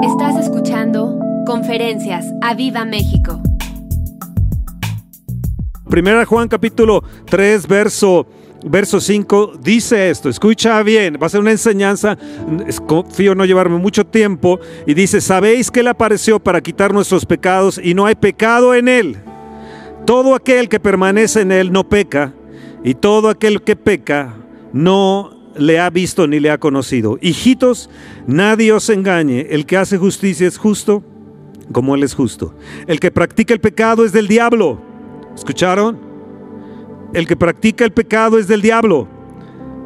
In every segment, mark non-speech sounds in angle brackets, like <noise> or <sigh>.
Estás escuchando Conferencias a Viva México. Primera Juan capítulo 3, verso, verso 5 dice esto, escucha bien, va a ser una enseñanza, confío no llevarme mucho tiempo, y dice, sabéis que Él apareció para quitar nuestros pecados y no hay pecado en Él. Todo aquel que permanece en Él no peca, y todo aquel que peca no le ha visto ni le ha conocido. Hijitos, nadie os engañe, el que hace justicia es justo como Él es justo. El que practica el pecado es del diablo. ¿Escucharon? El que practica el pecado es del diablo,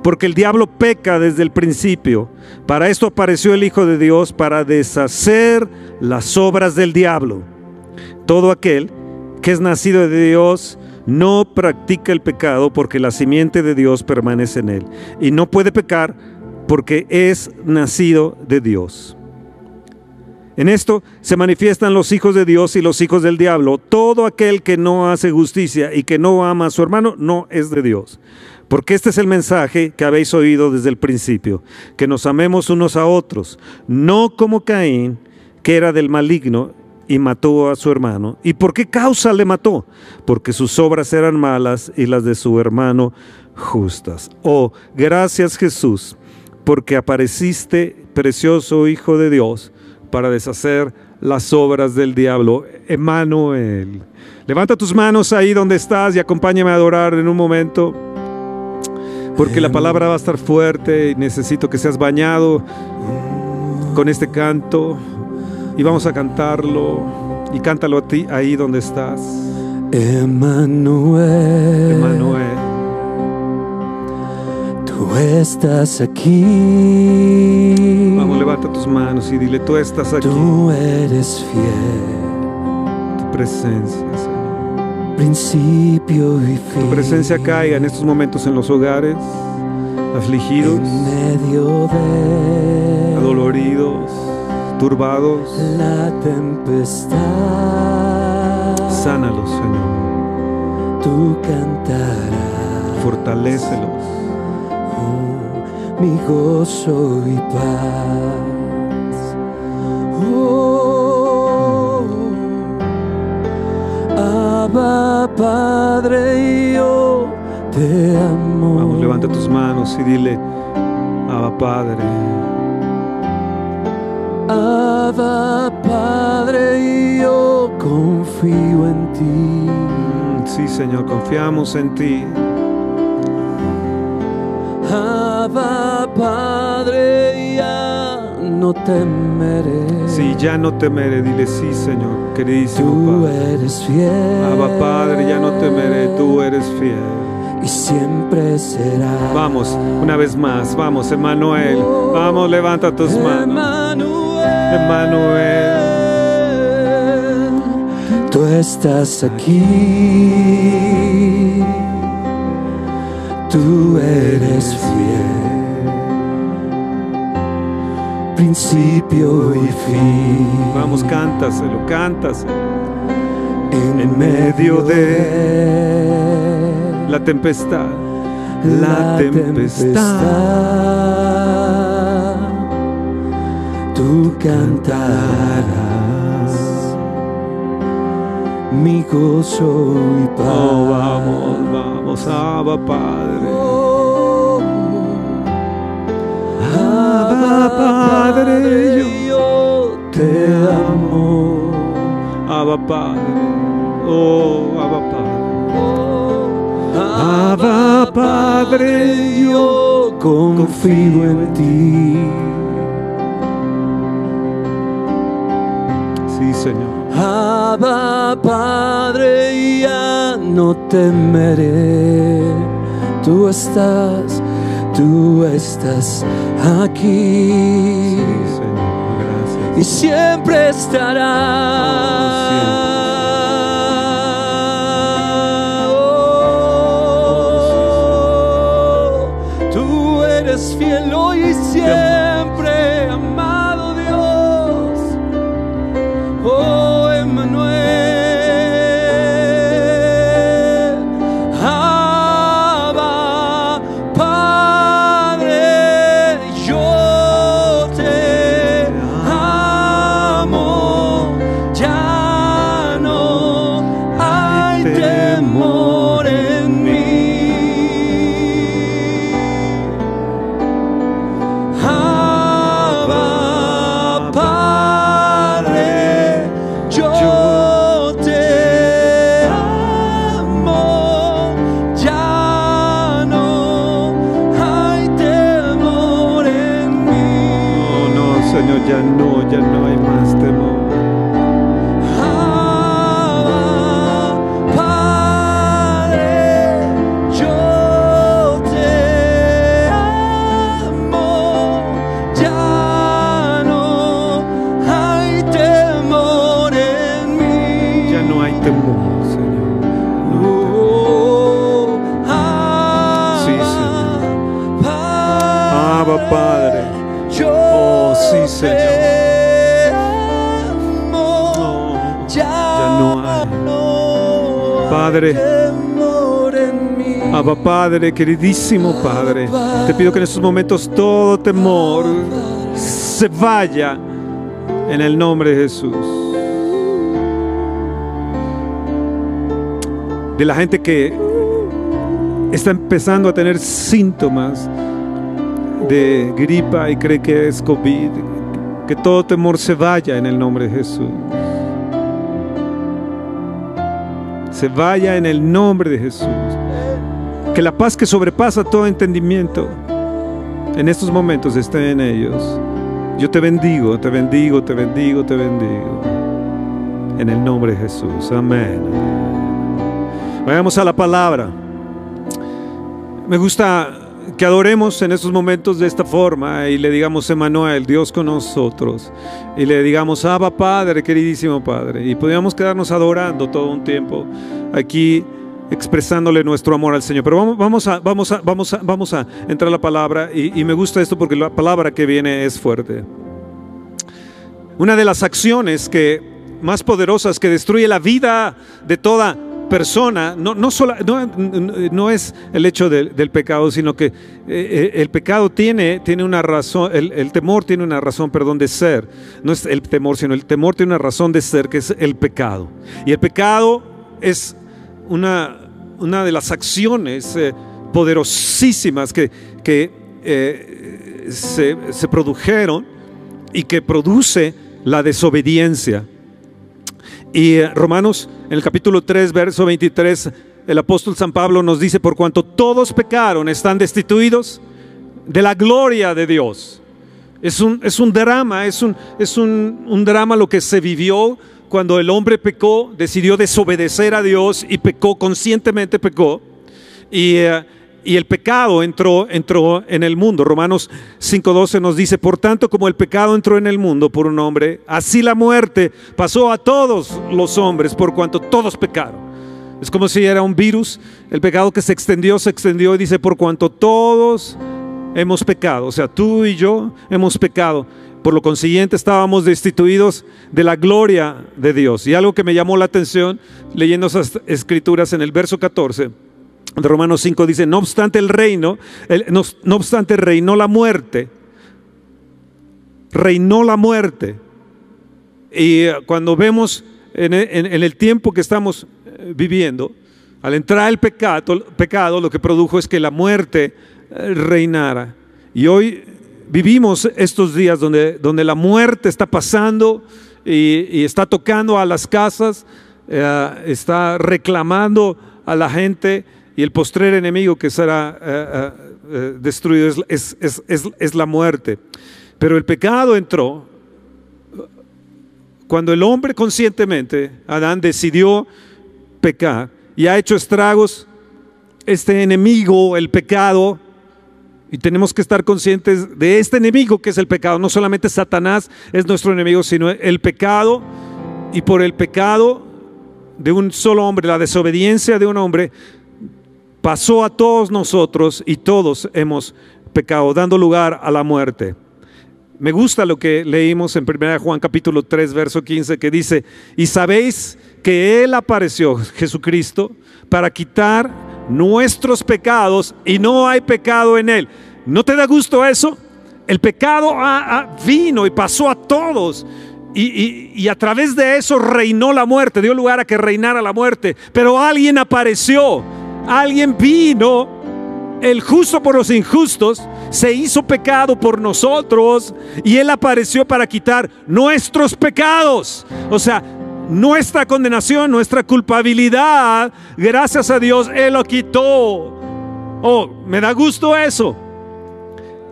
porque el diablo peca desde el principio. Para esto apareció el Hijo de Dios, para deshacer las obras del diablo. Todo aquel que es nacido de Dios no practica el pecado porque la simiente de Dios permanece en él. Y no puede pecar porque es nacido de Dios. En esto se manifiestan los hijos de Dios y los hijos del diablo. Todo aquel que no hace justicia y que no ama a su hermano no es de Dios. Porque este es el mensaje que habéis oído desde el principio, que nos amemos unos a otros, no como Caín, que era del maligno y mató a su hermano. ¿Y por qué causa le mató? Porque sus obras eran malas y las de su hermano justas. Oh, gracias Jesús, porque apareciste, precioso Hijo de Dios, para deshacer las obras del diablo. Emanuel. Levanta tus manos ahí donde estás y acompáñame a adorar en un momento. Porque la palabra va a estar fuerte y necesito que seas bañado con este canto y vamos a cantarlo y cántalo a ti ahí donde estás. Emanuel. Emanuel. Tú estás aquí. Vamos, levanta tus manos y dile, tú estás aquí. Tú eres fiel. Tu presencia, Señor. Principio y fin. Tu presencia caiga en estos momentos en los hogares, afligidos, En medio de adoloridos, turbados. la tempestad. Sánalos, Señor. Tú cantarás. Fortalécelos. Oh, mi gozo y paz. Oh, Abba, Padre, yo te amo. Vamos, levanta tus manos y dile, Abba Padre. Abba, Padre, yo confío en ti. Sí, Señor, confiamos en ti. Abba, Padre, ya no temeré. Sí, ya no temeré, dile sí, Señor, queridísimo Tú Padre. eres fiel. Abba Padre, ya no temeré, tú eres fiel. Y siempre será. Vamos, una vez más, vamos, Emanuel. Vamos, levanta tus manos. Emanuel. Tú estás aquí. Tú eres fiel. Principio y fin. Vamos, cántaselo, cántaselo. en, medio de La tempestad, la tempestad. Tú cantarás mi gozo y paz. Oh, vamos, vamos, Abba Padre. Oh, Abba Padre, yo te amo. Abba Padre. Oh, Abba Padre. Abba Padre, yo confío en ti. Abba Padre, ya no temeré. Tú estás, tú estás aquí Señor. Y siempre estarás. Oh, eres fiel hoy y siempre, Queridísimo Padre, te pido que en estos momentos todo temor se vaya en el nombre de Jesús. De la gente que está empezando a tener síntomas de gripa y cree que es COVID, que todo temor se vaya en el nombre de Jesús. Se vaya en el nombre de Jesús. Que la paz que sobrepasa todo entendimiento en estos momentos esté en ellos. Yo te bendigo, te bendigo, te bendigo, te bendigo. En el nombre de Jesús. Amén. Vayamos a la palabra. Me gusta que adoremos en estos momentos de esta forma y le digamos, Emanuel, Dios con nosotros. Y le digamos, Abba Padre, queridísimo Padre. Y podríamos quedarnos adorando todo un tiempo aquí expresándole nuestro amor al Señor. Pero vamos, vamos, a, vamos, a, vamos, a, vamos a entrar a la palabra y, me gusta esto porque la palabra que viene es fuerte. Una de las acciones que más poderosas que destruye la vida de toda persona, no, no, sola- no, no es el hecho del, del pecado, sino que eh, eh, el pecado tiene, tiene una razón, el, el temor tiene una razón, perdón, de ser. No es el temor, sino el temor tiene una razón de ser, que es el pecado. Y el pecado es una, una de las acciones eh, poderosísimas que, que eh, se, se produjeron y que produce la desobediencia. Y eh, Romanos, en el capítulo 3, verso 23, el apóstol San Pablo nos dice, por cuanto todos pecaron, están destituidos de la gloria de Dios. Es un, es un drama, es, un, es un, un drama lo que se vivió cuando el hombre pecó, decidió desobedecer a Dios y pecó, conscientemente pecó. Y, eh, y el pecado entró, entró en el mundo. Romanos 5.12 nos dice, por tanto como el pecado entró en el mundo por un hombre, así la muerte pasó a todos los hombres por cuanto todos pecaron. Es como si era un virus, el pecado que se extendió, se extendió y dice, por cuanto todos hemos pecado, o sea, tú y yo hemos pecado. Por lo consiguiente estábamos destituidos de la gloria de Dios. Y algo que me llamó la atención leyendo esas escrituras en el verso 14 de Romanos 5 dice, no obstante el reino, no, obstante reinó la muerte, reinó la muerte. Y eh, cuando vemos en, en- en el tiempo que estamos eh, viviendo, al entrar el pecado, pecado, lo que produjo es que la muerte eh, reinara. Y hoy vivimos estos días donde, donde la muerte está pasando y, está tocando a las casas, eh, está reclamando a la gente y el postrer enemigo que será eh, eh, eh, destruido es, es- es- es- es la muerte. Pero el pecado entró cuando el hombre conscientemente, Adán, decidió pecar y ha hecho estragos, este enemigo, el pecado, y tenemos que estar conscientes de este enemigo que es el pecado. No solamente Satanás es nuestro enemigo, sino el pecado. Y por el pecado de un solo hombre, la desobediencia de un hombre, pasó a todos nosotros y todos hemos pecado, dando lugar a la muerte. Me gusta lo que leímos en 1 Juan capítulo 3, verso 15, que dice, y sabéis que Él apareció, Jesucristo, para quitar nuestros pecados y no hay pecado en Él. ¿No te da gusto eso? El pecado ah, ah, vino y pasó a todos. Y, y- y a través de eso reinó la muerte, dio lugar a que reinara la muerte. Pero alguien apareció, alguien vino el justo por los injustos se hizo pecado por nosotros y Él apareció para quitar nuestros pecados. O sea, nuestra condenación, nuestra culpabilidad, gracias a Dios, Él lo quitó. Oh, me da gusto eso.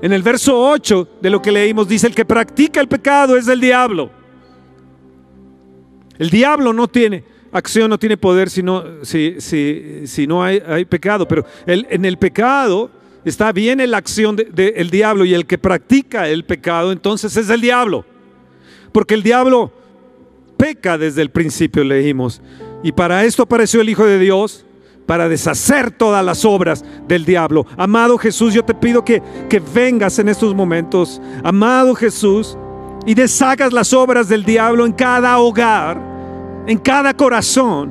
En el verso 8 de lo que leímos dice, el que practica el pecado es el diablo. El diablo no tiene acción, no tiene poder si no, si, si, si no hay, pecado, pero en el pecado está bien la acción del de, diablo y el que practica el pecado entonces es el diablo. Porque el diablo peca desde el principio, leímos. Y para esto apareció el Hijo de Dios, para deshacer todas las obras del diablo. Amado Jesús, yo te pido que, que vengas en estos momentos, amado Jesús, y deshagas las obras del diablo en cada hogar, en cada corazón,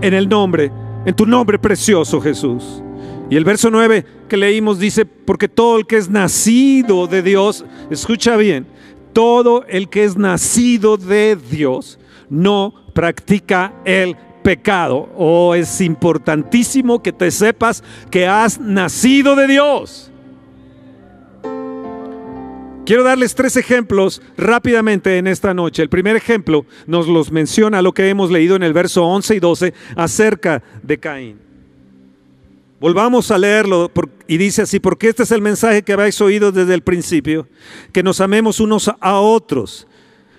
en el nombre, en tu nombre precioso Jesús. Y el verso 9 que leímos dice, porque todo el que es nacido de Dios, escucha bien, todo el que es nacido de Dios no practica el pecado. Oh, es importantísimo que te sepas que has nacido de Dios. Quiero darles tres ejemplos rápidamente en esta noche. El primer ejemplo nos los menciona lo que hemos leído en el verso 11 y 12 acerca de Caín. Volvamos a leerlo y dice así, porque este es el mensaje que habéis oído desde el principio, que nos amemos unos a otros,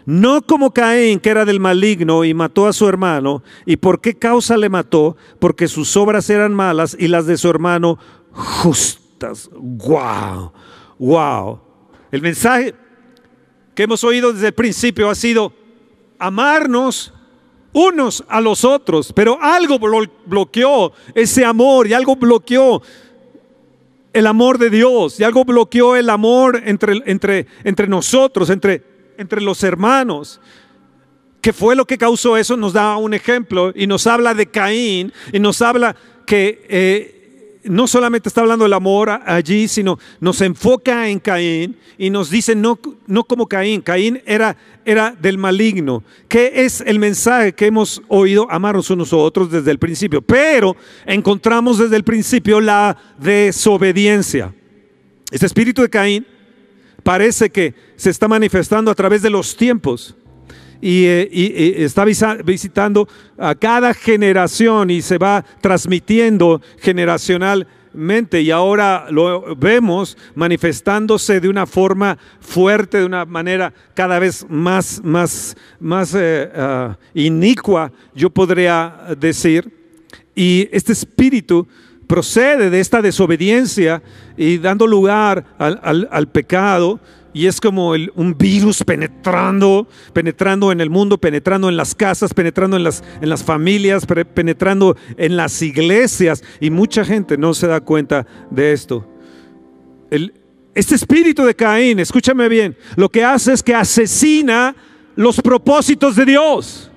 no como Caín, que era del maligno y mató a su hermano. ¿Y por qué causa le mató? Porque sus obras eran malas y las de su hermano justas. ¡Wow! ¡Wow! El mensaje que hemos oído desde el principio ha sido amarnos unos a los otros, pero algo bloqueó ese amor y algo bloqueó el amor de Dios y algo bloqueó el amor entre, entre, entre nosotros, entre, entre los hermanos. ¿Qué fue lo que causó eso? Nos da un ejemplo y nos habla de Caín y nos habla que eh, no solamente está hablando del amor allí, sino nos enfoca en Caín y nos dice no, no como Caín, Caín era, era del maligno. ¿Qué es el mensaje que hemos oído? Amarnos unos a otros desde el principio, pero encontramos desde el principio la desobediencia. Este espíritu de Caín parece que se está manifestando a través de los tiempos y, eh, está visitando a cada generación y se va transmitiendo generacionalmente y ahora lo vemos manifestándose de una forma fuerte, de una manera cada vez más, más, más eh, uh, inicua, yo podría decir. Y este espíritu procede de esta desobediencia y dando lugar al, al pecado y es como un virus penetrando, penetrando en el mundo, penetrando en las casas, penetrando en las, familias, penetrando en las iglesias y mucha gente no se da cuenta de esto. este espíritu de Caín, escúchame bien, lo que hace es que asesina los propósitos de Dios.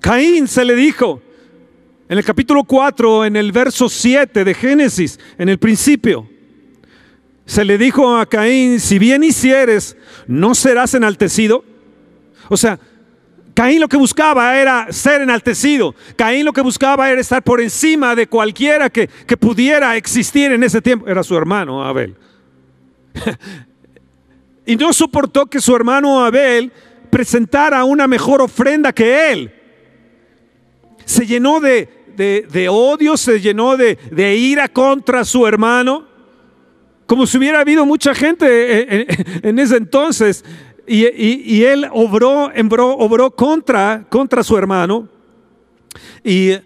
Caín se le dijo en el capítulo 4, en el verso 7 de Génesis, en el principio, se le dijo a Caín, si bien hicieres, ¿no serás enaltecido? O sea, Caín lo que buscaba era ser enaltecido. Caín lo que buscaba era estar por encima de cualquiera que, que pudiera existir en ese tiempo. Era su hermano Abel. <laughs> y no soportó que su hermano Abel presentara una mejor ofrenda que él. Se llenó de, de, de odio, se llenó de, de ira contra su hermano como si hubiera habido mucha gente eh, eh, en, ese entonces. Y, él obró, obró contra, su hermano. Y eh,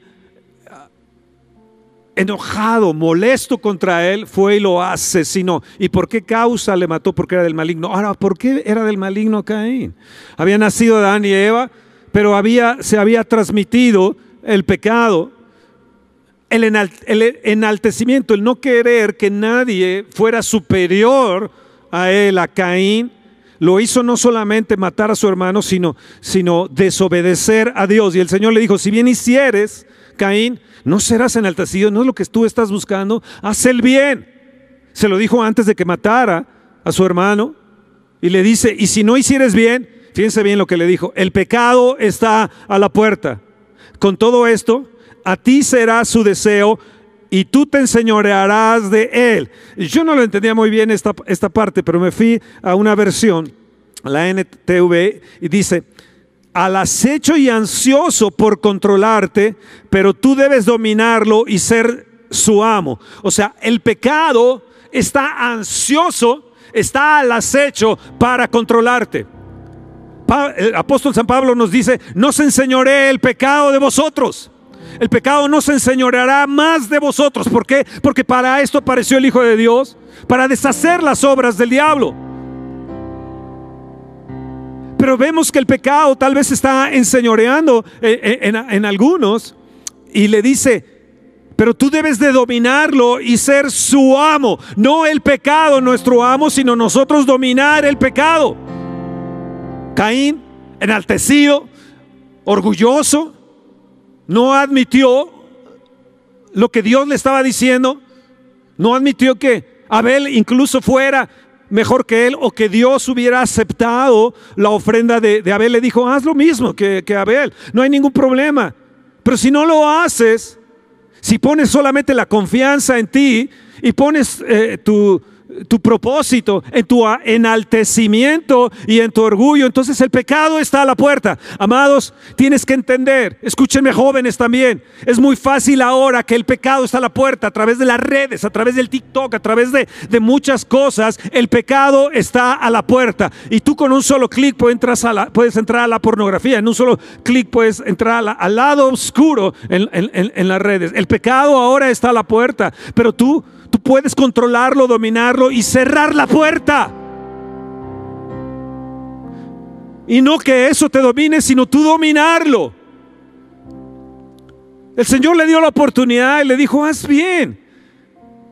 enojado, molesto contra él, fue y lo asesinó. ¿Y por qué causa le mató? Porque era del maligno. Ahora, ¿por qué era del maligno Caín? Había nacido Adán y Eva, pero había, se había transmitido el pecado el, enaltecimiento, el no querer que nadie fuera superior a él, a Caín, lo hizo no solamente matar a su hermano, sino, sino desobedecer a Dios. Y el Señor le dijo, si bien hicieres, Caín, no serás enaltecido, no es lo que tú estás buscando, haz el bien. Se lo dijo antes de que matara a su hermano. Y le dice, y si no hicieres bien, fíjense bien lo que le dijo, el pecado está a la puerta. Con todo esto, a ti será su deseo y tú te enseñorearás de él. Yo no lo entendía muy bien esta, esta parte, pero me fui a una versión, la NTV, y dice, al acecho y ansioso por controlarte, pero tú debes dominarlo y ser su amo. O sea, el pecado está ansioso, está al acecho para controlarte. El apóstol San Pablo nos dice, no se enseñoree el pecado de vosotros. El pecado no se enseñoreará más de vosotros. ¿Por qué? Porque para esto apareció el Hijo de Dios, para deshacer las obras del diablo. Pero vemos que el pecado tal vez está enseñoreando en, en- en algunos y le dice, pero tú debes de dominarlo y ser su amo. No el pecado nuestro amo, sino nosotros dominar el pecado. Caín, enaltecido, orgulloso, no admitió lo que Dios le estaba diciendo. No admitió que Abel incluso fuera mejor que él o que Dios hubiera aceptado la ofrenda de, Abel. Le dijo, haz lo mismo que, que Abel, no hay ningún problema. Pero si no lo haces, si pones solamente la confianza en ti y pones eh, tu, tu propósito en tu enaltecimiento y en tu orgullo, entonces el pecado está a la puerta. Amados, tienes que entender, escúchenme jóvenes también, es muy fácil ahora que el pecado está a la puerta a través de las redes, a través del TikTok, a través de, de muchas cosas, el pecado está a la puerta y tú con un solo clic puedes entrar a la, puedes entrar a la pornografía, en un solo clic puedes entrar al lado oscuro en- en- en las redes. El pecado ahora está a la puerta, pero tú, tú puedes controlarlo, dominarlo y cerrar la puerta. Y no que eso te domine, sino tú dominarlo. El Señor le dio la oportunidad y le dijo, haz bien.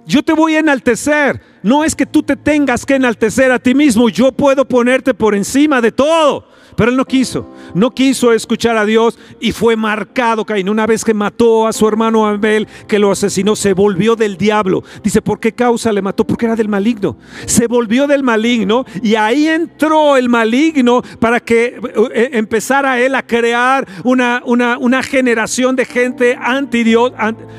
Yo te voy a enaltecer. No es que tú te tengas que enaltecer a ti mismo. Yo puedo ponerte por encima de todo. Pero él no quiso. No quiso escuchar a Dios y fue marcado Caín. Una vez que mató a su hermano Abel, que lo asesinó, se volvió del diablo. Dice, ¿por qué causa le mató? Porque era del maligno. Se volvió del maligno y ahí entró el maligno para que eh, empezara él a crear una, una, una generación de gente anti Dios,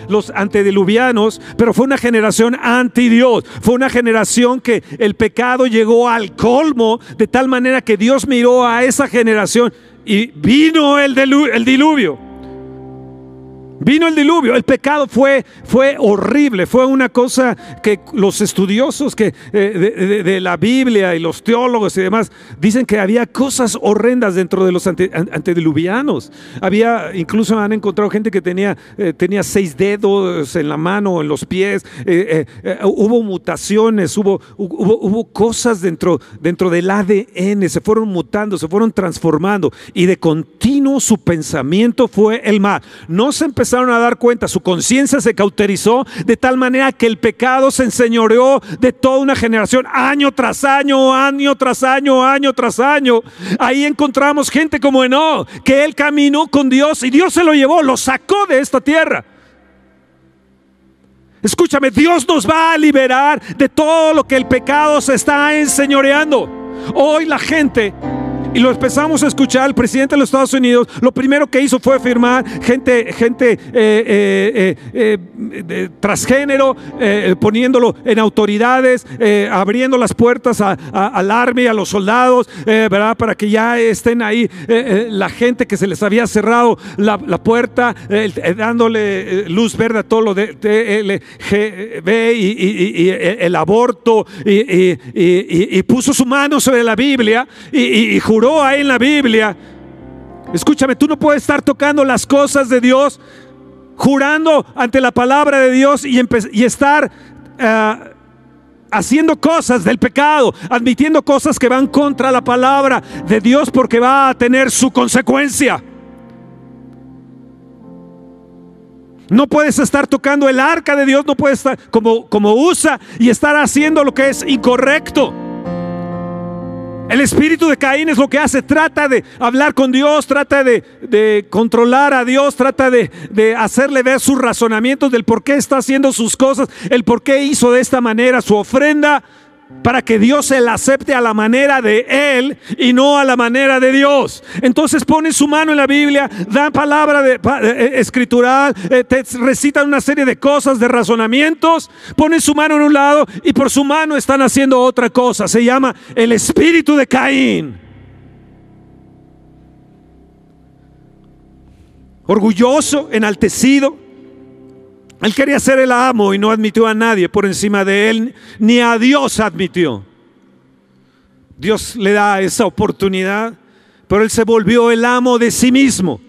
los antediluvianos, pero fue una generación anti Dios. Fue una generación que el pecado llegó al colmo de tal manera que Dios miró a esa generación y vino el, diluvio. Vino el diluvio, el pecado fue, fue horrible, fue una cosa que los estudiosos que, eh, de, la Biblia y los teólogos y demás dicen que había cosas horrendas dentro de los ante- an- antediluvianos. Había, incluso han encontrado gente que tenía, eh, tenía seis dedos en la mano, en los pies, eh, hubo mutaciones, hubo, hubo, cosas dentro, dentro del ADN, se fueron mutando, se fueron transformando y de continuo su pensamiento fue el mal. No se empezaron a dar cuenta, su conciencia se cauterizó de tal manera que el pecado se enseñoreó de toda una generación, año tras año, año tras año, año tras año. Ahí encontramos gente como Enoch, que él caminó con Dios y Dios se lo llevó, lo sacó de esta tierra. Escúchame, Dios nos va a liberar de todo lo que el pecado se está enseñoreando. Hoy la gente, y lo empezamos a escuchar, el presidente de los Estados Unidos, lo primero que hizo fue firmar gente, gente eh, eh, eh, transgénero, poniéndolo en autoridades, abriendo las puertas a- a- al army, a los soldados, ¿verdad? Para que ya estén ahí la gente que se les había cerrado la, la puerta, dándole luz verde a todo lo de TLGB y, el aborto, y, puso su mano sobre la Biblia y- y juró ahí en la Biblia. Escúchame, tú no puedes estar tocando las cosas de Dios, jurando ante la palabra de Dios y, y estar ah, haciendo cosas del pecado, admitiendo cosas que van contra la palabra de Dios porque va a tener su consecuencia. No puedes estar tocando el arca de Dios, no puedes estar como, como usa y estar haciendo lo que es incorrecto. El espíritu de Caín es lo que hace, trata de hablar con Dios, trata de, de controlar a Dios, trata de, de hacerle ver sus razonamientos del por qué está haciendo sus cosas, el por qué hizo de esta manera su ofrenda, para que Dios se la acepte a la manera de Él y no a la manera de Dios. Entonces pone su mano en la Biblia, da palabra de, pa- eh, escritural, eh, recitan una serie de cosas, de razonamientos, ponen su mano en un lado y por su mano están haciendo otra cosa. Se llama el espíritu de Caín. Orgulloso, enaltecido, Él quería ser el amo y no admitió a nadie por encima de él, ni a Dios admitió. Dios le da esa oportunidad, pero él se volvió el amo de sí mismo.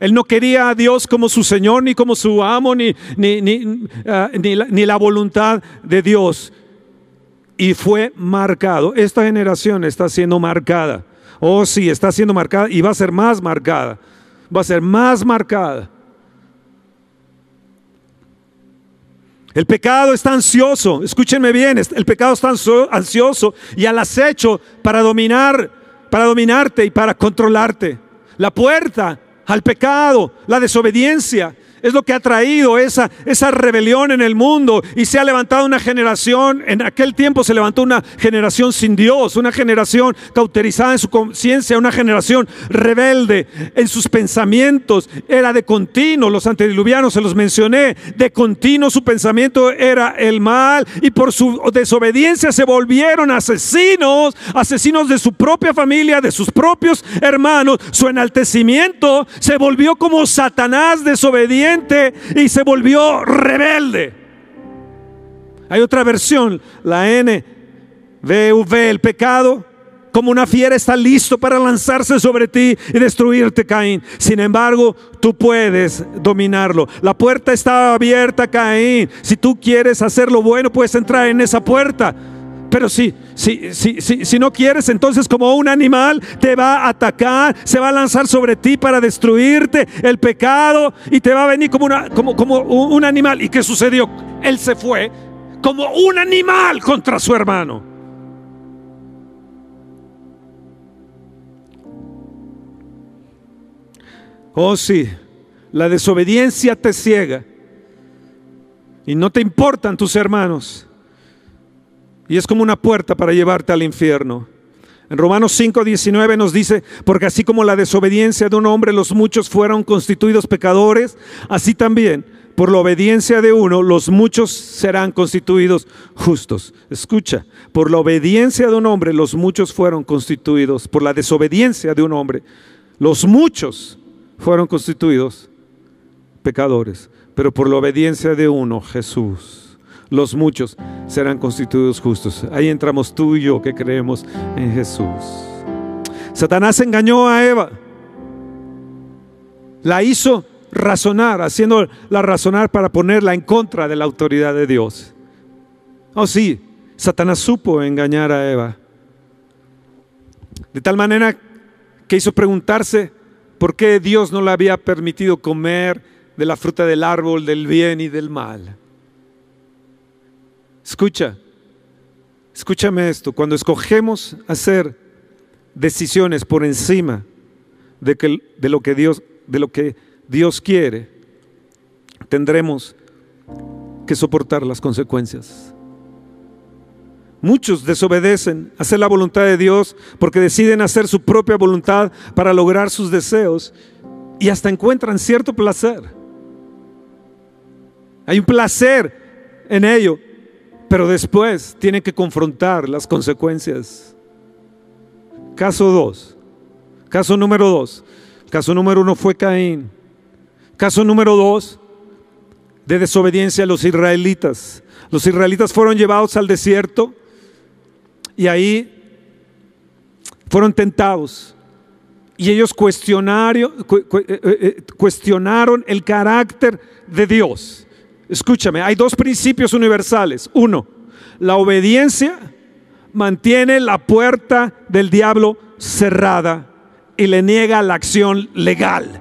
Él no quería a Dios como su Señor, ni como su amo, ni, ni, ni, ah, ni la, ni la voluntad de Dios. Y fue marcado. Esta generación está siendo marcada. Oh, sí, está siendo marcada y va a ser más marcada. Va a ser más marcada. El pecado está ansioso, escúchenme bien, el pecado está ansio- ansioso y al acecho para dominar, para dominarte y para controlarte. La puerta al pecado, la desobediencia, es lo que ha traído esa, esa rebelión en el mundo y se ha levantado una generación, en aquel tiempo se levantó una generación sin Dios, una generación cauterizada en su conciencia, una generación rebelde en sus pensamientos, era de continuo, los antediluvianos se los mencioné, de continuo su pensamiento era el mal y por su desobediencia se volvieron asesinos, asesinos de su propia familia, de sus propios hermanos, su enaltecimiento se volvió como Satanás desobediente y se volvió rebelde. Hay otra versión, la NVV, el pecado como una fiera está listo para lanzarse sobre ti y destruirte, Caín. Sin embargo, tú puedes dominarlo. La puerta está abierta, Caín. Si tú quieres hacer lo bueno, puedes entrar en esa puerta. Pero si, si, si, si, no quieres, entonces como un animal te va a atacar, se va a lanzar sobre ti para destruirte el pecado y te va a venir como, una, como, como un animal. ¿Y qué sucedió? Él se fue como un animal contra su hermano. Oh sí, la desobediencia te ciega y no te importan tus hermanos. Y es como una puerta para llevarte al infierno. En Romanos 5:19 nos dice, porque así como la desobediencia de un hombre los muchos fueron constituidos pecadores, así también por la obediencia de uno los muchos serán constituidos justos. Escucha, por la obediencia de un hombre los muchos fueron constituidos, por la desobediencia de un hombre los muchos fueron constituidos pecadores, pero por la obediencia de uno, Jesús, los muchos serán constituidos justos. Ahí entramos tú y yo que creemos en Jesús. Satanás engañó a Eva, la hizo razonar, haciéndola razonar para ponerla en contra de la autoridad de Dios. Oh sí, Satanás supo engañar a Eva. De tal manera que hizo preguntarse por qué Dios no le había permitido comer de la fruta del árbol del bien y del mal. Escucha, escúchame esto, cuando escogemos hacer decisiones por encima de, que, de lo que Dios, de lo que Dios quiere, tendremos que soportar las consecuencias. Muchos desobedecen hacer la voluntad de Dios porque deciden hacer su propia voluntad para lograr sus deseos y hasta encuentran cierto placer. Hay un placer en ello, pero después tienen que confrontar las consecuencias. Caso 2. Caso número 2. Caso número 1 fue Caín. Caso número 2 de desobediencia a los israelitas. Los israelitas fueron llevados al desierto y ahí fueron tentados. Y ellos cu- eh, eh, cuestionaron el carácter de Dios. Escúchame, hay dos principios universales. Uno, la obediencia mantiene la puerta del diablo cerrada y le niega la acción legal.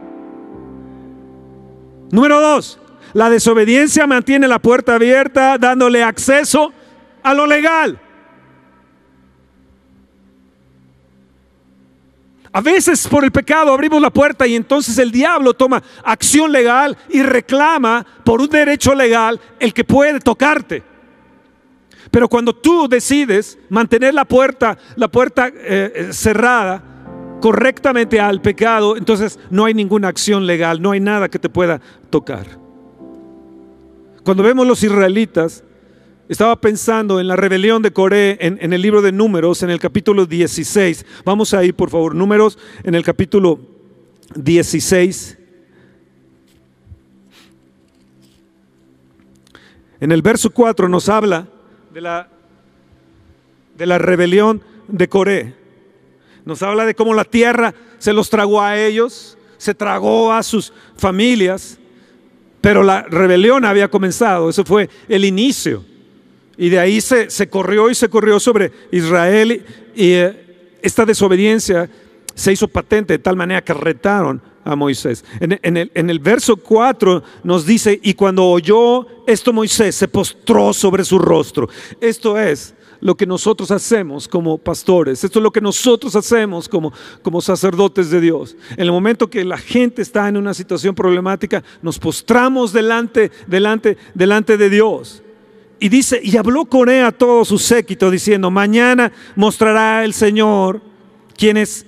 Número dos, la desobediencia mantiene la puerta abierta dándole acceso a lo legal. A veces por el pecado abrimos la puerta y entonces el diablo toma acción legal y reclama por un derecho legal el que puede tocarte. Pero cuando tú decides mantener la puerta, la puerta eh, cerrada correctamente al pecado, entonces no hay ninguna acción legal, no hay nada que te pueda tocar. Cuando vemos los israelitas, estaba pensando en la rebelión de Coré en, el libro de Números, en el capítulo 16. Vamos ahí, por favor, Números en el capítulo 16. En el verso 4 nos habla de la, de la rebelión de Coré. Nos habla de cómo la tierra se los tragó a ellos, se tragó a sus familias, pero la rebelión había comenzado, eso fue el inicio. Y de ahí se, se corrió y se corrió sobre Israel y, eh, esta desobediencia se hizo patente de tal manera que retaron a Moisés. En, en el, en el verso 4 nos dice, y cuando oyó esto Moisés se postró sobre su rostro. Esto es lo que nosotros hacemos como pastores, esto es lo que nosotros hacemos como, como sacerdotes de Dios. En el momento que la gente está en una situación problemática, nos postramos delante, delante, delante de Dios. Y dice, y habló Coré a todo su séquito diciendo, mañana mostrará el Señor quién es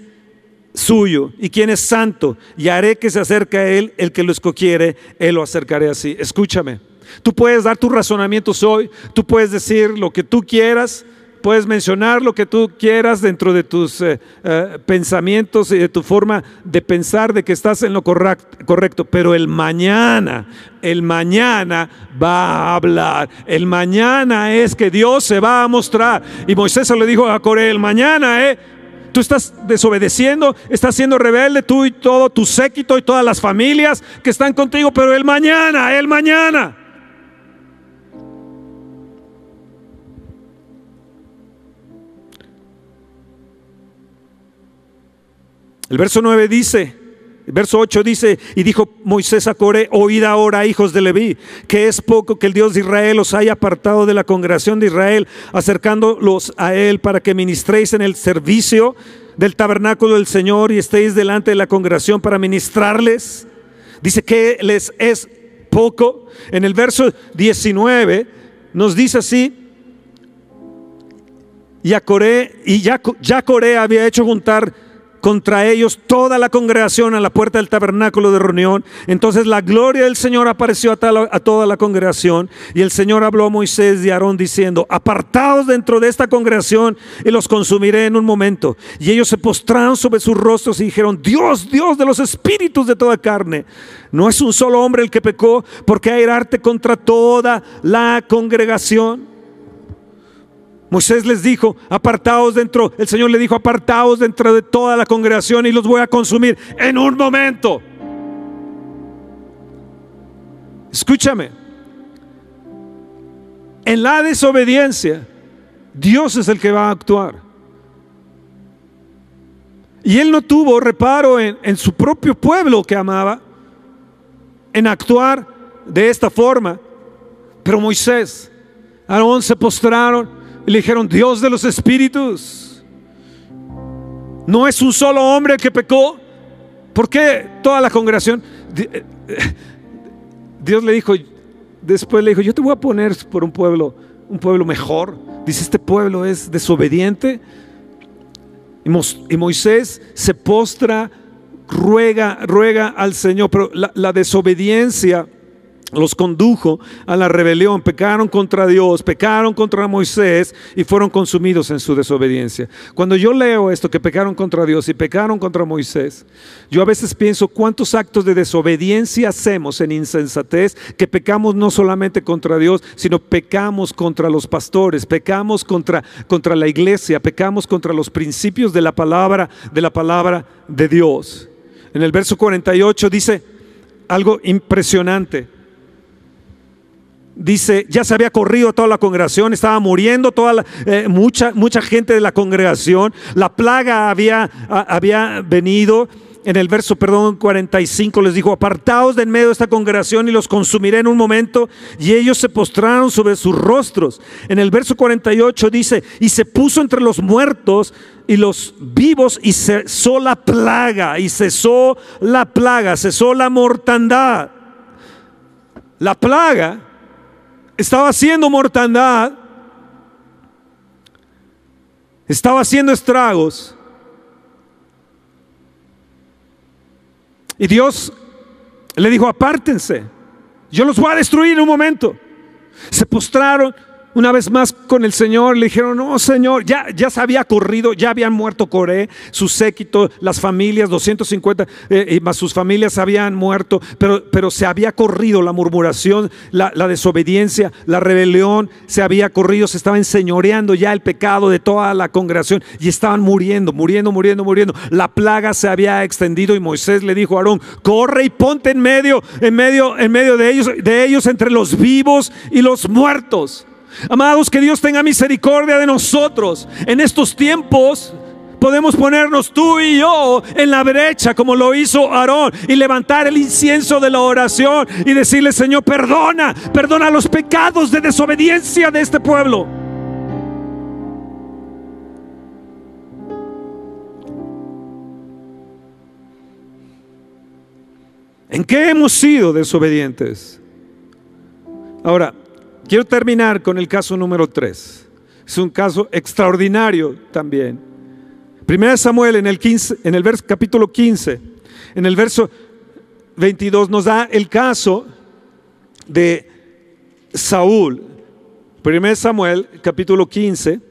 suyo y quién es santo, y haré que se acerque a él el que lo escogiere, él lo acercaré así. Escúchame, tú puedes dar tus razonamientos hoy, tú puedes decir lo que tú quieras, puedes mencionar lo que tú quieras dentro de tus eh, eh, pensamientos y de tu forma de pensar de que estás en lo correct- correcto, pero el mañana, el mañana va a hablar, el mañana es que Dios se va a mostrar. Y Moisés se lo dijo a Coré, el mañana, eh, Tú estás desobedeciendo, estás siendo rebelde, tú y todo tu séquito y todas las familias que están contigo, pero el mañana, el mañana. El verso 9 dice, el verso 8 dice, y dijo Moisés a Coré, oíd ahora, hijos de Leví, que es poco que el Dios de Israel os haya apartado de la congregación de Israel, acercándolos a él para que ministréis en el servicio del tabernáculo del Señor y estéis delante de la congregación para ministrarles. Dice que les es poco. En el verso 19 nos dice así, y, a Coré, y ya, ya Coré había hecho juntar contra ellos toda la congregación a la puerta del tabernáculo de reunión. Entonces la gloria del Señor apareció a, tal- a toda la congregación y el Señor habló a Moisés y a Aarón diciendo, apartaos dentro de esta congregación y los consumiré en un momento. Y ellos se postraron sobre sus rostros y dijeron, Dios, Dios de los espíritus de toda carne, no es un solo hombre el que pecó, porque airarte contra toda la congregación. Moisés les dijo, apartaos dentro, el Señor le dijo, apartaos dentro de toda la congregación y los voy a consumir en un momento. Escúchame, en la desobediencia, Dios es el que va a actuar. Y él no tuvo reparo en, en su propio pueblo que amaba, en actuar de esta forma. Pero Moisés, Aarón se postraron le dijeron, Dios de los espíritus, no es un solo hombre que pecó. ¿Por qué toda la congregación? Eh, Dios le dijo, después le dijo, yo te voy a poner por un pueblo, un pueblo mejor. Dice, este pueblo es desobediente. Y Moisés se postra, ruega, ruega al Señor, pero la desobediencia los condujo a la rebelión, pecaron contra Dios, pecaron contra Moisés y fueron consumidos en su desobediencia. Cuando yo leo esto, que pecaron contra Dios y pecaron contra Moisés, yo a veces pienso cuántos actos de desobediencia hacemos en insensatez, que pecamos no solamente contra Dios, sino pecamos contra los pastores, pecamos contra, contra la iglesia, pecamos contra los principios de la palabra, de la palabra de Dios. En el verso 48 dice algo impresionante dice, ya se había corrido toda la congregación, estaba muriendo toda la, eh, mucha, mucha gente de la congregación, la plaga había, había venido. En el verso, perdón, 45 les dijo, apartaos de en medio de esta congregación y los consumiré en un momento. Y ellos se postraron sobre sus rostros. En el verso 48 dice, y se puso entre los muertos y los vivos y cesó la plaga, y cesó la plaga, cesó la mortandad. La plaga estaba haciendo mortandad, estaba haciendo estragos. Y Dios le dijo, apártense, yo los voy a destruir en un momento. Se postraron una vez más con el Señor, le dijeron, no, Señor, ya, ya se había corrido, ya habían muerto Coré, su séquito, las familias, 250, eh, más sus familias habían muerto, pero, pero se había corrido la murmuración, la, la desobediencia, la rebelión, se había corrido, se estaba enseñoreando ya el pecado de toda la congregación y estaban muriendo, muriendo, muriendo, muriendo. La plaga se había extendido y Moisés le dijo a Aarón, corre y ponte en medio, en medio, en medio de ellos, de ellos entre los vivos y los muertos. Amados, que Dios tenga misericordia de nosotros. En estos tiempos podemos ponernos tú y yo en la brecha como lo hizo Aarón y levantar el incienso de la oración y decirle, Señor, perdona, perdona los pecados de desobediencia de este pueblo. ¿En qué hemos sido desobedientes? Ahora, quiero terminar con el caso número 3. Es un caso extraordinario también. Primera Samuel en el, 15, en el capítulo 15, en el verso 22 nos da el caso de Saúl. Primera Samuel capítulo 15.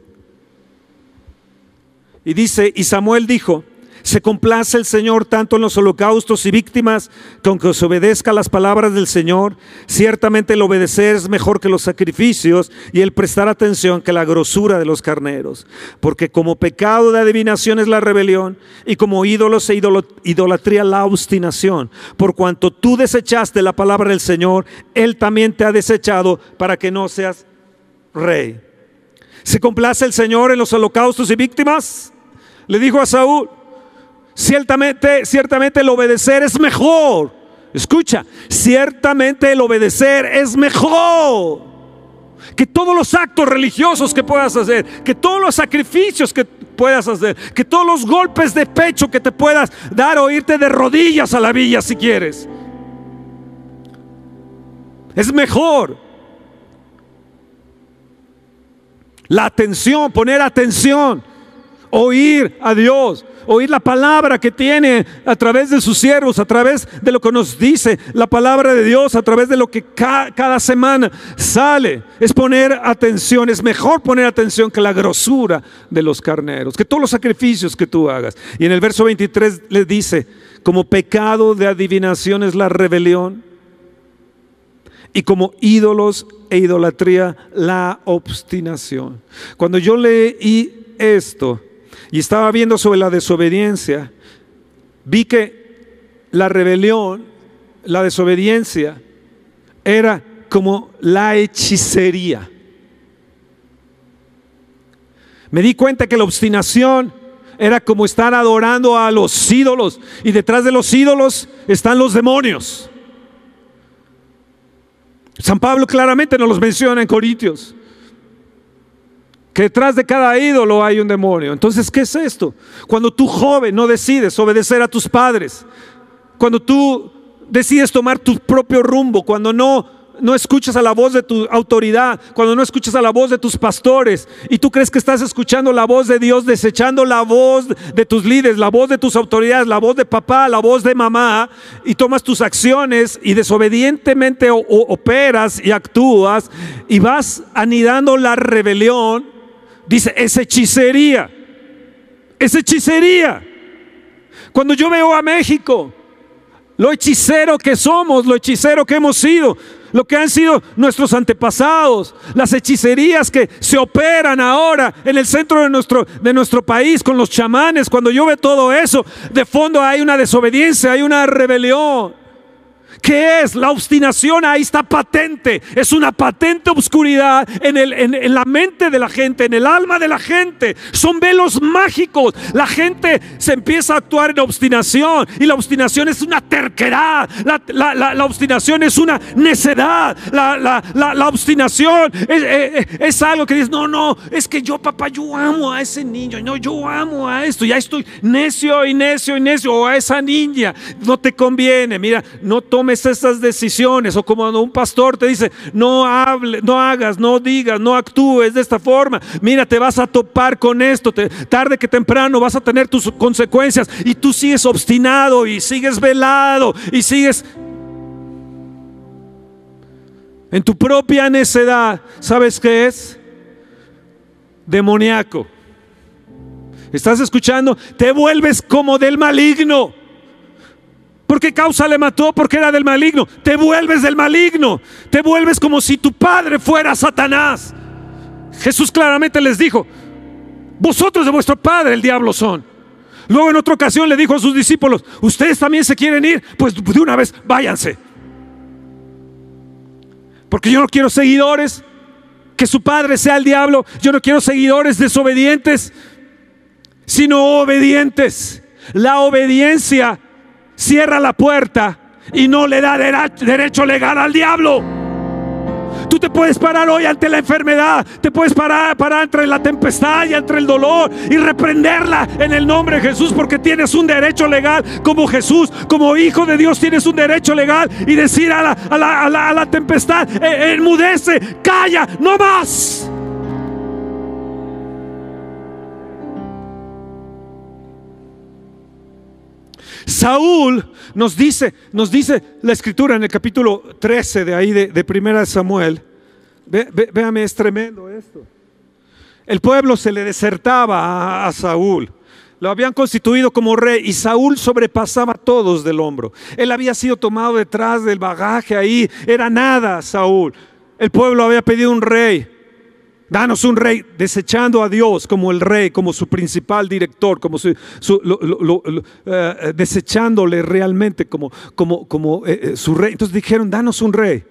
Y dice, y Samuel dijo, se complace el Señor tanto en los holocaustos y víctimas con que se obedezca las palabras del Señor. Ciertamente el obedecer es mejor que los sacrificios y el prestar atención que la grosura de los carneros. Porque como pecado de adivinación es la rebelión y como ídolos e idolatría la obstinación. Por cuanto tú desechaste la palabra del Señor, Él también te ha desechado para que no seas rey. ¿Se complace el Señor en los holocaustos y víctimas? Le dijo a Saúl. Ciertamente, ciertamente el obedecer es mejor. Escucha, ciertamente el obedecer es mejor que todos los actos religiosos que puedas hacer, que todos los sacrificios que puedas hacer, que todos los golpes de pecho que te puedas dar o irte de rodillas a la villa si quieres. Es mejor la atención, poner atención, oír a Dios, oír la palabra que tiene a través de sus siervos, a través de lo que nos dice la palabra de Dios, a través de lo que cada semana sale. Es poner atención, es mejor poner atención que la grosura de los carneros, que todos los sacrificios que tú hagas. Y en el verso 23 le dice, como pecado de adivinación es la rebelión y como ídolos e idolatría la obstinación. Cuando yo leí esto, y estaba viendo sobre la desobediencia, vi que la rebelión, la desobediencia, era como la hechicería. Me di cuenta que la obstinación era como estar adorando a los ídolos y detrás de los ídolos están los demonios. San Pablo claramente nos los menciona en Corintios que detrás de cada ídolo hay un demonio. Entonces, ¿qué es esto? Cuando tú joven no decides obedecer a tus padres, cuando tú decides tomar tu propio rumbo, cuando no no escuchas a la voz de tu autoridad, cuando no escuchas a la voz de tus pastores y tú crees que estás escuchando la voz de Dios, desechando la voz de tus líderes, la voz de tus autoridades, la voz de papá, la voz de mamá, y tomas tus acciones y desobedientemente operas y actúas y vas anidando la rebelión, Dice, es hechicería. Es hechicería. Cuando yo veo a México, lo hechicero que somos, lo hechicero que hemos sido, lo que han sido nuestros antepasados, las hechicerías que se operan ahora en el centro de nuestro, de nuestro país con los chamanes, cuando yo veo todo eso, de fondo hay una desobediencia, hay una rebelión. ¿Qué es? La obstinación ahí está patente. Es una patente obscuridad en, el, en, la mente de la gente, en el alma de la gente. Son velos mágicos. La gente se empieza a actuar en obstinación y la obstinación es una terquedad. La, obstinación es una necedad. La, obstinación es, algo que dices, no, no, es que yo, papá, yo amo a ese niño. No, yo amo a esto. Ya estoy necio y necio y necio. O a esa niña. No te conviene. Mira, no tomes estas decisiones o como un pastor te dice, no hable, no hagas, no digas, no actúes de esta forma. Mira, te vas a topar con esto, tarde que temprano vas a tener tus consecuencias y tú sigues obstinado y sigues velado y sigues en tu propia necedad, ¿sabes qué es? Demoníaco. ¿Estás escuchando? Te vuelves como del maligno. ¿Por qué causa le mató? Porque era del maligno. Te vuelves del maligno. Te vuelves como si tu padre fuera Satanás. Jesús claramente les dijo, vosotros de vuestro padre el diablo son. Luego en otra ocasión le dijo a sus discípulos, ustedes también se quieren ir, pues de una vez váyanse. Porque yo no quiero seguidores que su padre sea el diablo. Yo no quiero seguidores desobedientes, sino obedientes. La obediencia cierra la puerta y no le da derecho legal al diablo. Tú te puedes parar hoy ante la enfermedad, te puedes parar, parar entre la tempestad y entre el dolor y reprenderla en el nombre de Jesús porque tienes un derecho legal como Jesús, como hijo de Dios tienes un derecho legal y decir a la, tempestad, eh, enmudece, calla, no más. Saúl nos dice, nos dice la escritura en el capítulo 13 de ahí de, de Samuel. véame, es tremendo esto. El pueblo se le desertaba a, Saúl. Lo habían constituido como rey y Saúl sobrepasaba a todos del hombro. Él había sido tomado detrás del bagaje ahí. Era nada Saúl. El pueblo había pedido un rey. Danos un rey, desechando a Dios como el rey, como su principal director, como su, eh, desechándole realmente como, como, como eh, eh, su rey. Entonces dijeron, danos un rey.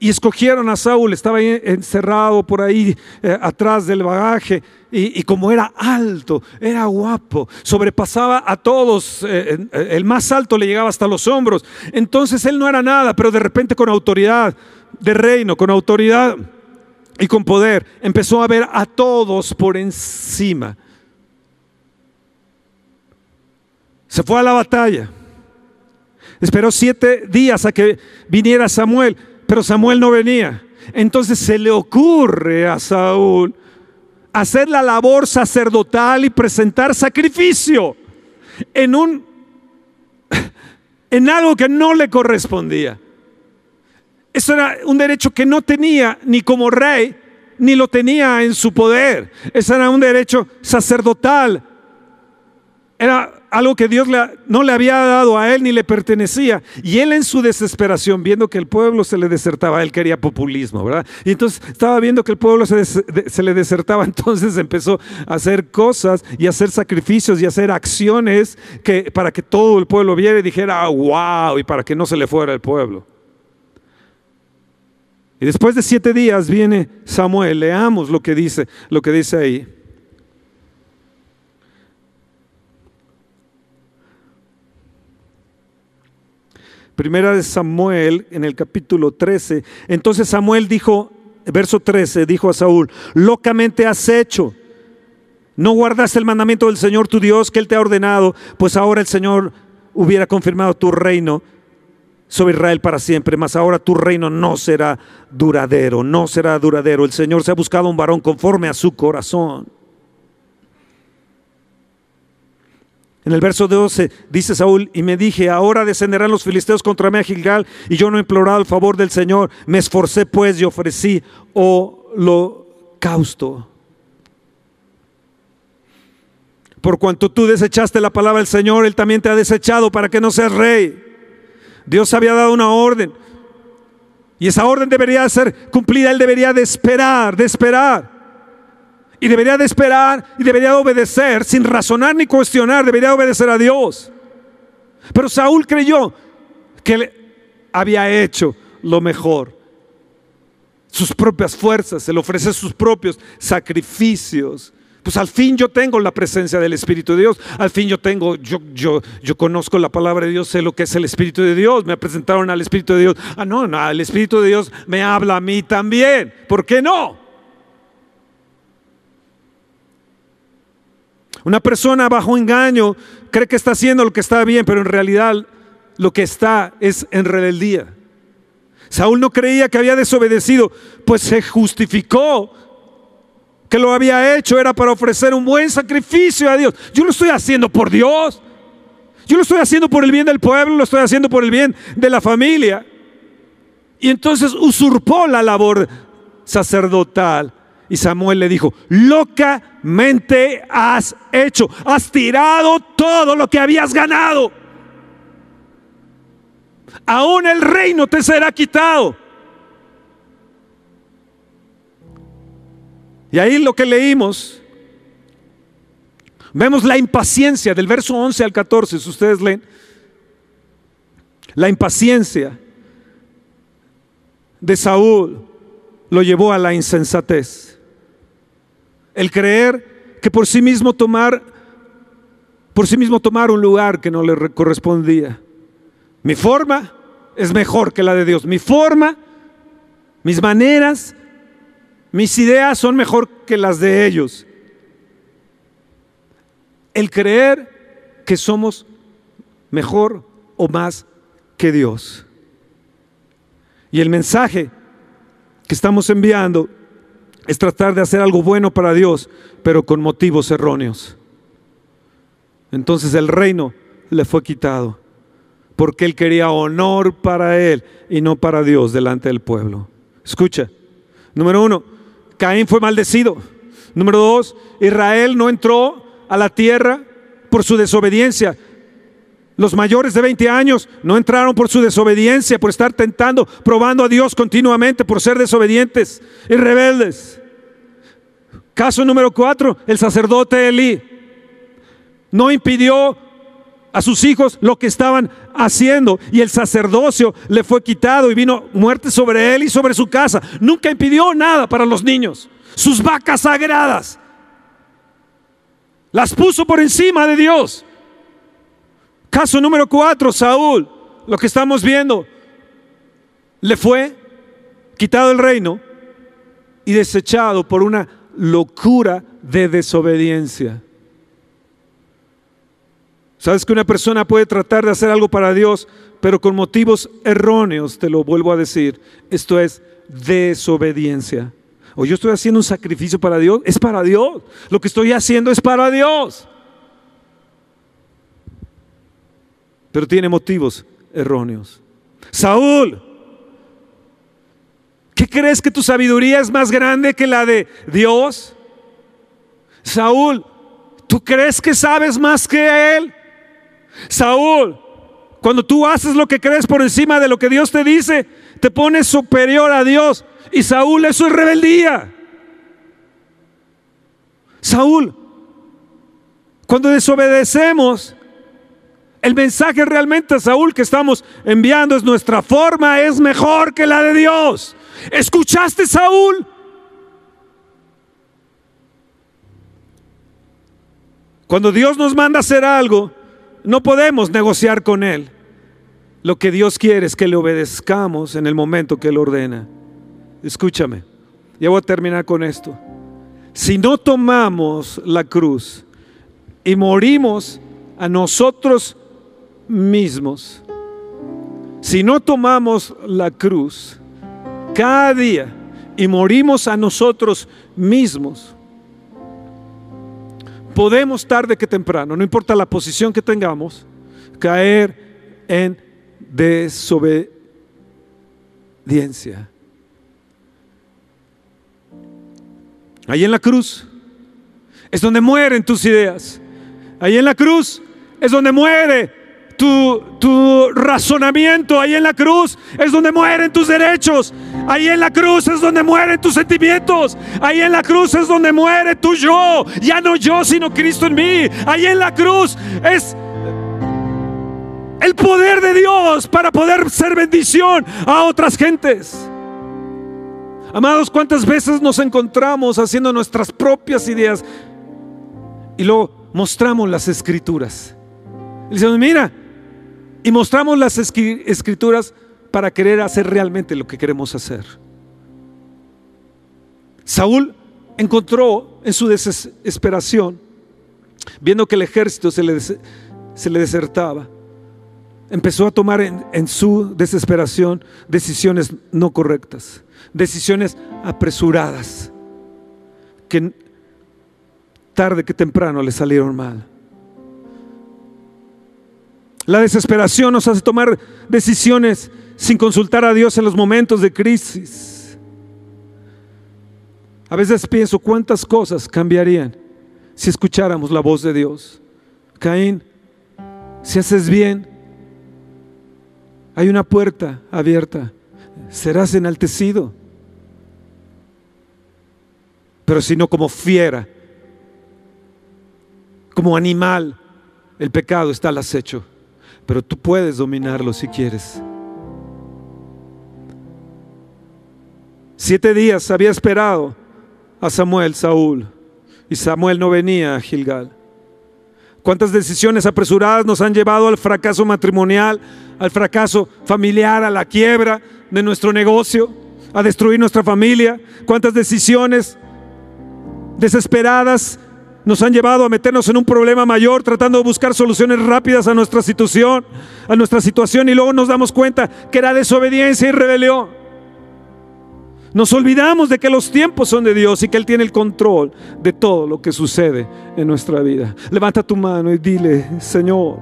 Y escogieron a Saúl, estaba encerrado por ahí atrás del bagaje. Y, como era alto, era guapo, sobrepasaba a todos, el más alto le llegaba hasta los hombros. Entonces él no era nada, pero de repente con autoridad de reino, con autoridad y con poder empezó a ver a todos por encima. Se fue a la batalla. Esperó siete días a que viniera Samuel, pero Samuel no venía. Entonces se le ocurre a Saúl hacer la labor sacerdotal y presentar sacrificio en un en algo que no le correspondía. Eso era un derecho que no tenía ni como rey, ni lo tenía en su poder. Ese era un derecho sacerdotal. Era algo que Dios no le había dado a él ni le pertenecía. Y él en su desesperación, viendo que el pueblo se le desertaba, él quería populismo, ¿verdad? Y entonces estaba viendo que el pueblo se, le desertaba, <laughs> entonces empezó a hacer cosas y a hacer sacrificios y a hacer acciones que, para que todo el pueblo viera y dijera, wow, y para que no se le fuera el pueblo. Y después de siete días viene Samuel. Leamos lo que dice, lo que dice ahí. Primera de Samuel en el capítulo 13. Entonces Samuel dijo, verso 13, dijo a Saúl, locamente has hecho. No guardaste el mandamiento del Señor tu Dios que Él te ha ordenado, pues ahora el Señor hubiera confirmado tu reino sobre Israel para siempre, mas ahora tu reino no será duradero, no será duradero. El Señor se ha buscado un varón conforme a su corazón. En el verso 12 dice Saúl, y me dije, ahora descenderán los filisteos contra mí a Gilgal, y yo no he implorado el favor del Señor. Me esforcé pues y ofrecí holocausto. Por cuanto tú desechaste la palabra del Señor, Él también te ha desechado para que no seas rey. Dios había dado una orden. Y esa orden debería ser cumplida. Él debería de esperar, de esperar. Y debería de esperar y debería de obedecer sin razonar ni cuestionar. Debería obedecer a Dios. Pero Saúl creyó que él había hecho lo mejor. Sus propias fuerzas, le ofrece sus propios sacrificios pues al fin yo tengo la presencia del Espíritu de Dios. Al fin yo tengo, yo, yo, yo conozco la palabra de Dios, sé lo que es el Espíritu de Dios. Me presentaron al Espíritu de Dios. Ah, no, no, el Espíritu de Dios me habla a mí también. ¿Por qué no? Una persona bajo engaño cree que está haciendo lo que está bien, pero en realidad lo que está es en rebeldía. Saúl no creía que había desobedecido, pues se justificó que lo había hecho era para ofrecer un buen sacrificio a Dios. Yo lo estoy haciendo por Dios. Yo lo estoy haciendo por el bien del pueblo, lo estoy haciendo por el bien de la familia. Y entonces usurpó la labor sacerdotal. Y Samuel le dijo, locamente has hecho, has tirado todo lo que habías ganado. Aún el reino te será quitado. Y ahí lo que leímos, vemos la impaciencia del verso 11 al 14, si ustedes leen, la impaciencia de Saúl lo llevó a la insensatez. El creer que por sí mismo tomar por sí mismo tomar un lugar que no le correspondía. Mi forma es mejor que la de Dios. Mi forma, mis maneras, mis ideas son mejor que las de ellos. El creer que somos mejor o más que Dios. Y el mensaje que estamos enviando es tratar de hacer algo bueno para Dios, pero con motivos erróneos. Entonces el reino le fue quitado, porque él quería honor para él y no para Dios delante del pueblo. Escucha, número uno, Caín fue maldecido. Número dos, Israel no entró a la tierra por su desobediencia. Los mayores de 20 años no entraron por su desobediencia, por estar tentando, probando a Dios continuamente, por ser desobedientes y rebeldes. Caso número cuatro, el sacerdote Elí no impidió a sus hijos lo que estaban haciendo y el sacerdocio le fue quitado y vino muerte sobre él y sobre su casa. Nunca impidió nada para los niños. Sus vacas sagradas las puso por encima de Dios. Caso número cuatro, Saúl, lo que estamos viendo, le fue quitado el reino y desechado por una locura de desobediencia. Sabes que una persona puede tratar de hacer algo para Dios, pero con motivos erróneos, te lo vuelvo a decir, esto es desobediencia. O yo estoy haciendo un sacrificio para Dios, es para Dios. Lo que estoy haciendo es para Dios. pero tiene motivos erróneos. Saúl, ¿qué crees que tu sabiduría es más grande que la de Dios? Saúl, ¿tú crees que sabes más que Él? Saúl, cuando tú haces lo que crees por encima de lo que Dios te dice, te pones superior a Dios. Y Saúl, eso es rebeldía. Saúl, cuando desobedecemos, el mensaje realmente, Saúl, que estamos enviando es nuestra forma es mejor que la de Dios. ¿Escuchaste, Saúl? Cuando Dios nos manda hacer algo, no podemos negociar con Él. Lo que Dios quiere es que le obedezcamos en el momento que Él ordena. Escúchame, ya voy a terminar con esto. Si no tomamos la cruz y morimos a nosotros mismos, si no tomamos la cruz cada día y morimos a nosotros mismos, podemos tarde que temprano, no importa la posición que tengamos, caer en desobediencia. Ahí en la cruz es donde mueren tus ideas. Ahí en la cruz es donde muere tu, razonamiento. Ahí en la cruz es donde mueren tus derechos. Ahí en la cruz es donde mueren tus sentimientos. Ahí en la cruz es donde muere tu yo. Ya no yo, sino Cristo en mí. Ahí en la cruz es el poder de Dios para poder ser bendición a otras gentes. Amados, ¿cuántas veces nos encontramos haciendo nuestras propias ideas y luego mostramos las escrituras? Y decimos, mira, y mostramos las escrituras para querer hacer realmente lo que queremos hacer. Saúl encontró en su desesperación, viendo que el ejército se le, se le desertaba, empezó a tomar en su desesperación decisiones no correctas, decisiones apresuradas, que tarde que temprano le salieron mal. La desesperación nos hace tomar decisiones sin consultar a Dios en los momentos de crisis. A veces pienso cuántas cosas cambiarían si escucháramos la voz de Dios. Caín, si haces bien, hay una puerta abierta, serás enaltecido. Pero si no como fiera, como animal, el pecado está al acecho. Pero tú puedes dominarlo si quieres. Siete días había esperado a Samuel, Saúl, y Samuel no venía a Gilgal. ¿Cuántas decisiones apresuradas nos han llevado al fracaso matrimonial, al fracaso familiar, a la quiebra de nuestro negocio, a destruir nuestra familia? ¿Cuántas decisiones desesperadas nos han llevado a meternos en un problema mayor, tratando de buscar soluciones rápidas a nuestra situación, a nuestra situación, y luego nos damos cuenta que era desobediencia y rebelión. Nos olvidamos de que los tiempos son de Dios y que Él tiene el control de todo lo que sucede en nuestra vida. Levanta tu mano y dile, Señor,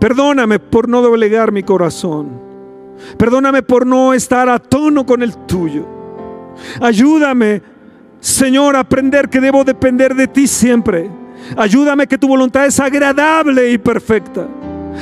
perdóname por no doblegar mi corazón. Perdóname por no estar a tono con el tuyo. Ayúdame, Señor, aprender que debo depender de ti siempre. Ayúdame que tu voluntad es agradable y perfecta.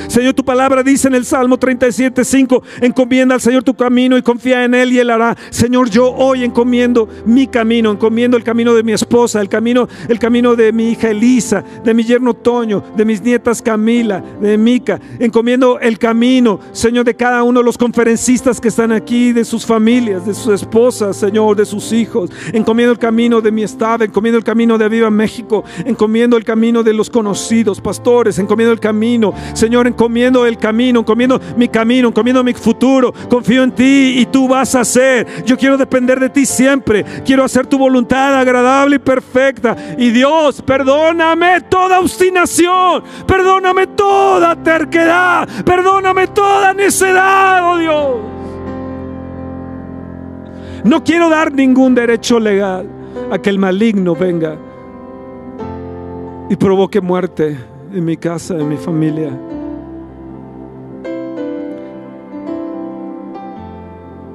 Señor, tu palabra dice en el Salmo 37, 5, encomienda al Señor tu camino y confía en Él y Él hará. Señor, yo hoy encomiendo mi camino, encomiendo el camino de mi esposa, el camino, el camino de mi hija Elisa, de mi yerno Toño, de mis nietas Camila, de Mica. Encomiendo el camino, Señor, de cada uno de los conferencistas que están aquí, de sus familias, de sus esposas, Señor, de sus hijos. Encomiendo el camino de mi estado, encomiendo el camino de Viva México, encomiendo el camino de los conocidos, pastores, encomiendo el camino, Señor, encomiendo el camino, encomiendo mi camino, encomiendo mi futuro. Confío en ti y tú vas a hacer. Yo quiero depender de ti siempre. Quiero hacer tu voluntad agradable y perfecta. Y Dios, perdóname toda obstinación. Perdóname toda terquedad. Perdóname toda necedad, oh Dios. No quiero dar ningún derecho legal a que el maligno venga y provoque muerte en mi casa, en mi familia.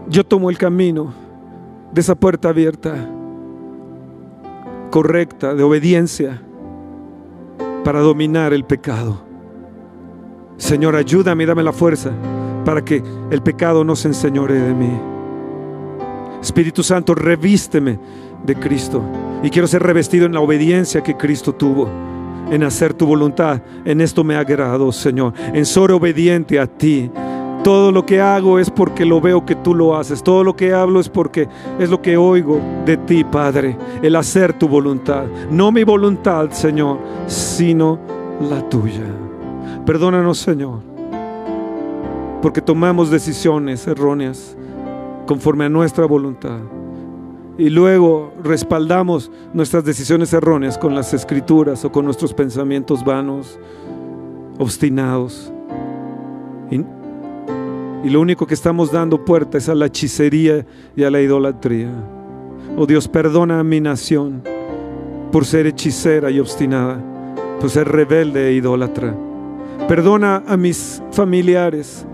Yo tomo el camino de esa puerta abierta, correcta, de obediencia, para dominar el pecado. Señor, ayúdame y dame la fuerza para que el pecado no se enseñore de mí. Espíritu Santo, revísteme de Cristo. Y quiero ser revestido en la obediencia que Cristo tuvo, en hacer tu voluntad. En esto me agrado, Señor, en ser obediente a ti. Todo lo que hago es porque lo veo que tú lo haces. Todo lo que hablo es porque es lo que oigo de ti, Padre. El hacer tu voluntad. No mi voluntad, Señor, sino la tuya. Perdónanos, Señor, porque tomamos decisiones erróneas conforme a nuestra voluntad. Y luego respaldamos nuestras decisiones erróneas con las escrituras o con nuestros pensamientos vanos, obstinados. Y lo único que estamos dando puerta es a la hechicería y a la idolatría. Oh Dios, perdona a mi nación por ser hechicera y obstinada, por ser rebelde e idólatra. Perdona a mis familiares,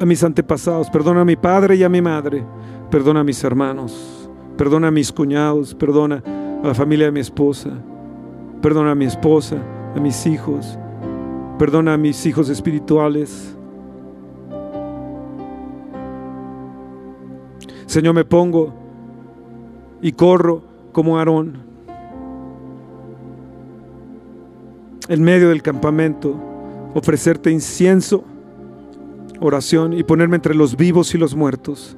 a mis antepasados, perdona a mi padre y a mi madre, perdona a mis hermanos, perdona a mis cuñados, perdona a la familia de mi esposa, perdona a mi esposa, a mis hijos, perdona a mis hijos espirituales. Señor, me pongo y corro como Aarón en medio del campamento, ofrecerte incienso, oración y ponerme entre los vivos y los muertos.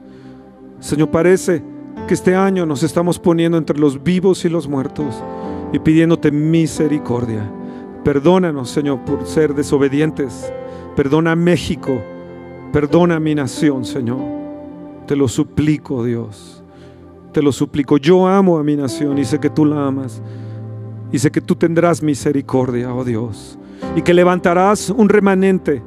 Señor, parece que este año nos estamos poniendo entre los vivos y los muertos y pidiéndote misericordia. Perdónanos, Señor, por ser desobedientes. Perdona a México. Perdona a mi nación, Señor. Te lo suplico, Dios. Te lo suplico. Yo amo a mi nación y sé que tú la amas. Y sé que tú tendrás misericordia, oh Dios. Y que levantarás un remanente.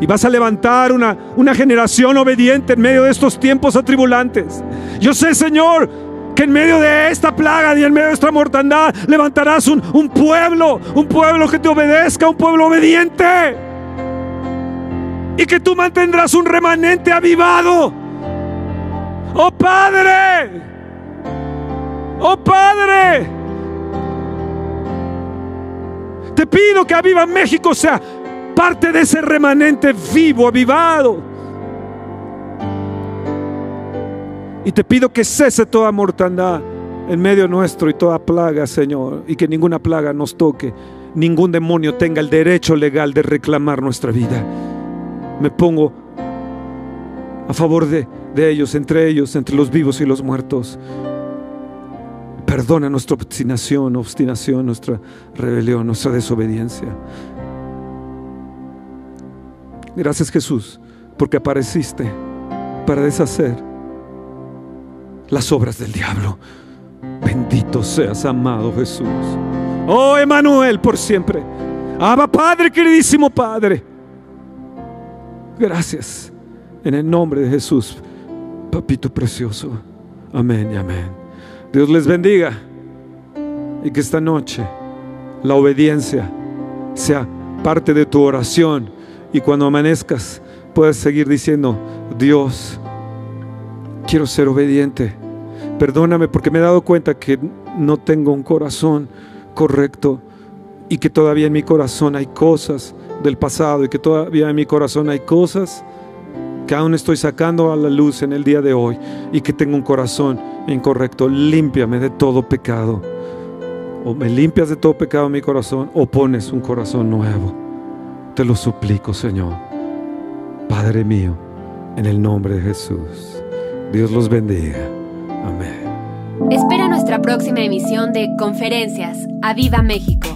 Y vas a levantar una, una generación obediente en medio de estos tiempos atribulantes. Yo sé, Señor, que en medio de esta plaga y en medio de esta mortandad levantarás un, un pueblo, un pueblo que te obedezca, un pueblo obediente. Y que tú mantendrás un remanente avivado. Oh Padre, oh Padre, te pido que Aviva México sea parte de ese remanente vivo, avivado. Y te pido que cese toda mortandad en medio nuestro y toda plaga, Señor, y que ninguna plaga nos toque, ningún demonio tenga el derecho legal de reclamar nuestra vida. Me pongo a favor de, de ellos, entre ellos, entre los vivos y los muertos. Perdona nuestra obstinación, obstinación, nuestra rebelión, nuestra desobediencia. Gracias Jesús, porque apareciste para deshacer las obras del diablo. Bendito seas, amado Jesús. Oh, Emanuel, por siempre. Abba, Padre, queridísimo Padre. Gracias. En el nombre de Jesús, papito precioso. Amén y amén. Dios les bendiga. Y que esta noche la obediencia sea parte de tu oración. Y cuando amanezcas, puedas seguir diciendo, Dios, quiero ser obediente. Perdóname porque me he dado cuenta que no tengo un corazón correcto y que todavía en mi corazón hay cosas del pasado y que todavía en mi corazón hay cosas que aún estoy sacando a la luz en el día de hoy y que tengo un corazón incorrecto. Límpiame de todo pecado. O me limpias de todo pecado mi corazón o pones un corazón nuevo. Te lo suplico, Señor. Padre mío, en el nombre de Jesús. Dios los bendiga. Amén. Espera nuestra próxima emisión de Conferencias. ¡A Viva México!